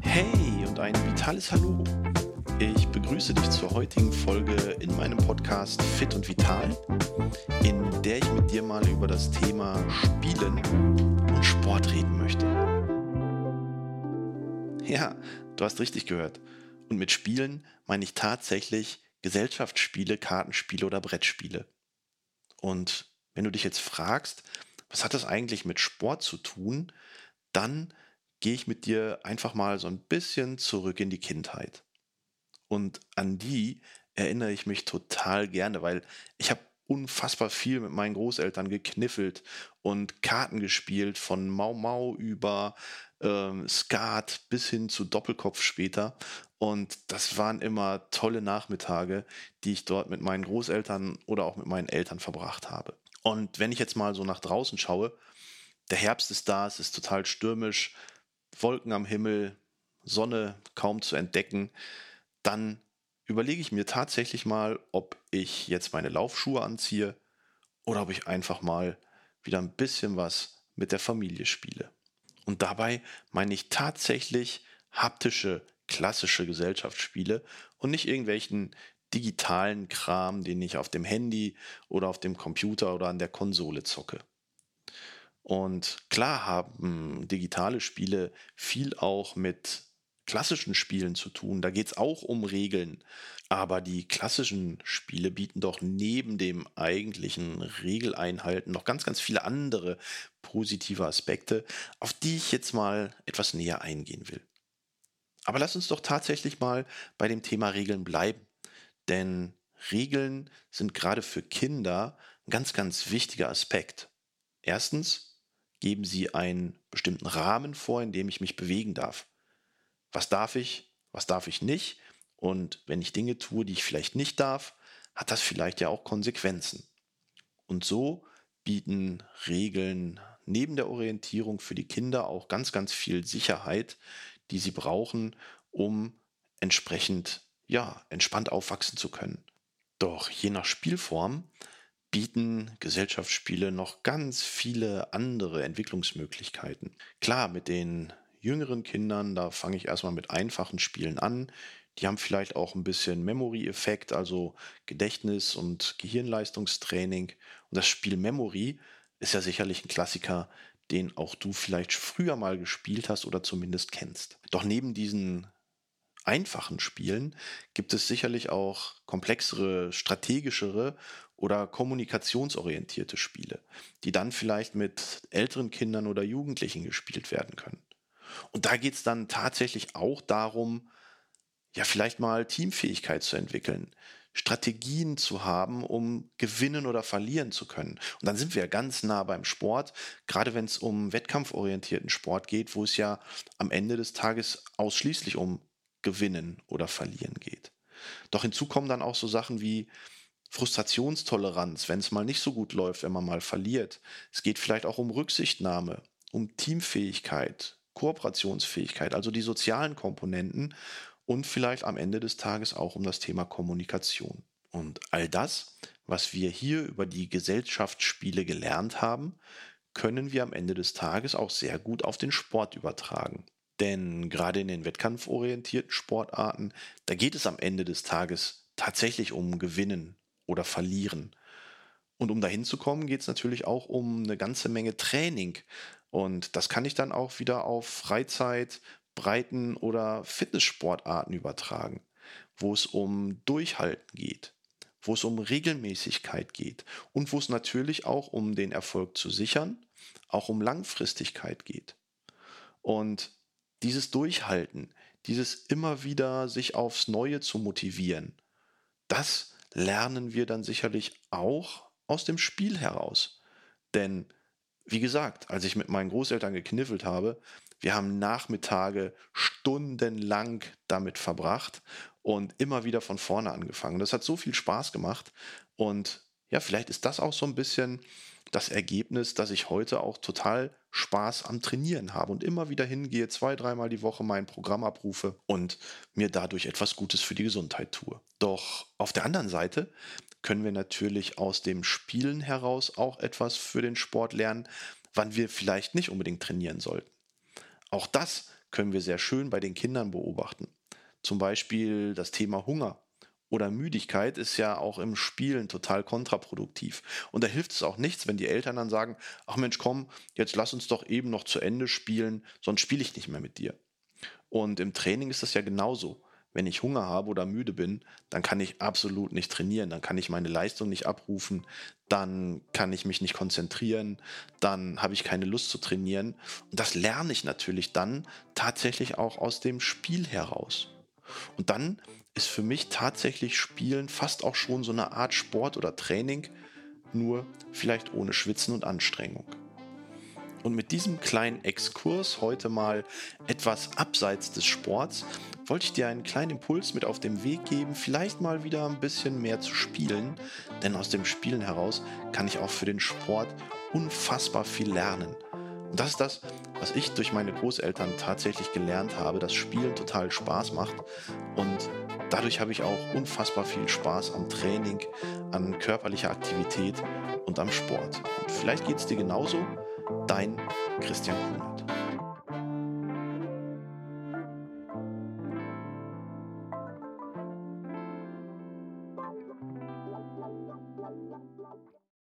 Hey und ein vitales Hallo. Ich begrüße dich zur heutigen Folge in meinem Podcast Fit und Vital, in der ich mit dir mal über das Thema Spielen und Sport reden möchte. Ja, du hast richtig gehört. Und mit Spielen meine ich tatsächlich Gesellschaftsspiele, Kartenspiele oder Brettspiele. Und wenn du dich jetzt fragst, was hat das eigentlich mit Sport zu tun, dann gehe ich mit dir einfach mal so ein bisschen zurück in die Kindheit. Und an die erinnere ich mich total gerne, weil ich habe unfassbar viel mit meinen Großeltern gekniffelt und Karten gespielt, von Mau Mau über ähm, Skat bis hin zu Doppelkopf später. Und das waren immer tolle Nachmittage, die ich dort mit meinen Großeltern oder auch mit meinen Eltern verbracht habe. Und wenn ich jetzt mal so nach draußen schaue, der Herbst ist da, es ist total stürmisch, Wolken am Himmel, Sonne kaum zu entdecken, dann überlege ich mir tatsächlich mal, ob ich jetzt meine Laufschuhe anziehe oder ob ich einfach mal wieder ein bisschen was mit der Familie spiele. Und dabei meine ich tatsächlich haptische, klassische Gesellschaftsspiele und nicht irgendwelchen digitalen Kram, den ich auf dem Handy oder auf dem Computer oder an der Konsole zocke. Und klar haben digitale Spiele viel auch mit klassischen Spielen zu tun. Da geht es auch um Regeln. Aber die klassischen Spiele bieten doch neben dem eigentlichen Regeleinhalten noch ganz, ganz viele andere positive Aspekte, auf die ich jetzt mal etwas näher eingehen will. Aber lass uns doch tatsächlich mal bei dem Thema Regeln bleiben. Denn Regeln sind gerade für Kinder ein ganz, ganz wichtiger Aspekt. Erstens geben sie einen bestimmten Rahmen vor, in dem ich mich bewegen darf was darf ich, was darf ich nicht. Und wenn ich Dinge tue, die ich vielleicht nicht darf, hat das vielleicht ja auch Konsequenzen. Und so bieten Regeln neben der Orientierung für die Kinder auch ganz, ganz viel Sicherheit, die sie brauchen, um entsprechend, ja, entspannt aufwachsen zu können. Doch je nach Spielform bieten Gesellschaftsspiele noch ganz viele andere Entwicklungsmöglichkeiten. Klar, mit den jüngeren Kindern, da fange ich erstmal mit einfachen Spielen an. Die haben vielleicht auch ein bisschen Memory-Effekt, also Gedächtnis- und Gehirnleistungstraining. Und das Spiel Memory ist ja sicherlich ein Klassiker, den auch du vielleicht früher mal gespielt hast oder zumindest kennst. Doch neben diesen einfachen Spielen gibt es sicherlich auch komplexere, strategischere oder kommunikationsorientierte Spiele, die dann vielleicht mit älteren Kindern oder Jugendlichen gespielt werden können. Und da geht es dann tatsächlich auch darum, ja, vielleicht mal Teamfähigkeit zu entwickeln, Strategien zu haben, um gewinnen oder verlieren zu können. Und dann sind wir ja ganz nah beim Sport, gerade wenn es um wettkampforientierten Sport geht, wo es ja am Ende des Tages ausschließlich um Gewinnen oder Verlieren geht. Doch hinzu kommen dann auch so Sachen wie Frustrationstoleranz, wenn es mal nicht so gut läuft, wenn man mal verliert. Es geht vielleicht auch um Rücksichtnahme, um Teamfähigkeit, Kooperationsfähigkeit, also die sozialen Komponenten und vielleicht am Ende des Tages auch um das Thema Kommunikation. Und all das, was wir hier über die Gesellschaftsspiele gelernt haben, können wir am Ende des Tages auch sehr gut auf den Sport übertragen. Denn gerade in den wettkampforientierten Sportarten, da geht es am Ende des Tages tatsächlich um Gewinnen oder Verlieren. Und um dahin zu kommen, geht es natürlich auch um eine ganze Menge Training, und das kann ich dann auch wieder auf Freizeit, Breiten- oder Fitnesssportarten übertragen, wo es um Durchhalten geht, wo es um Regelmäßigkeit geht und wo es natürlich auch um den Erfolg zu sichern, auch um Langfristigkeit geht. Und dieses Durchhalten, dieses immer wieder sich aufs Neue zu motivieren, das lernen wir dann sicherlich auch aus dem Spiel heraus. Denn wie gesagt, als ich mit meinen Großeltern gekniffelt habe, wir haben Nachmittage stundenlang damit verbracht und immer wieder von vorne angefangen. Das hat so viel Spaß gemacht und ja, vielleicht ist das auch so ein bisschen das Ergebnis, dass ich heute auch total Spaß am Trainieren habe und immer wieder hingehe, zwei, dreimal die Woche mein Programm abrufe und mir dadurch etwas Gutes für die Gesundheit tue. Doch auf der anderen Seite können wir natürlich aus dem Spielen heraus auch etwas für den Sport lernen, wann wir vielleicht nicht unbedingt trainieren sollten. Auch das können wir sehr schön bei den Kindern beobachten. Zum Beispiel das Thema Hunger oder Müdigkeit ist ja auch im Spielen total kontraproduktiv. Und da hilft es auch nichts, wenn die Eltern dann sagen, ach Mensch, komm, jetzt lass uns doch eben noch zu Ende spielen, sonst spiele ich nicht mehr mit dir. Und im Training ist das ja genauso. Wenn ich Hunger habe oder müde bin, dann kann ich absolut nicht trainieren, dann kann ich meine Leistung nicht abrufen, dann kann ich mich nicht konzentrieren, dann habe ich keine Lust zu trainieren. Und das lerne ich natürlich dann tatsächlich auch aus dem Spiel heraus. Und dann ist für mich tatsächlich Spielen fast auch schon so eine Art Sport oder Training, nur vielleicht ohne Schwitzen und Anstrengung. Und mit diesem kleinen Exkurs heute mal etwas abseits des Sports wollte ich dir einen kleinen Impuls mit auf den Weg geben, vielleicht mal wieder ein bisschen mehr zu spielen, denn aus dem Spielen heraus kann ich auch für den Sport unfassbar viel lernen. Und das ist das, was ich durch meine Großeltern tatsächlich gelernt habe, dass Spielen total Spaß macht. Und dadurch habe ich auch unfassbar viel Spaß am Training, an körperlicher Aktivität und am Sport. Und vielleicht geht es dir genauso. Dein Christian Kunert.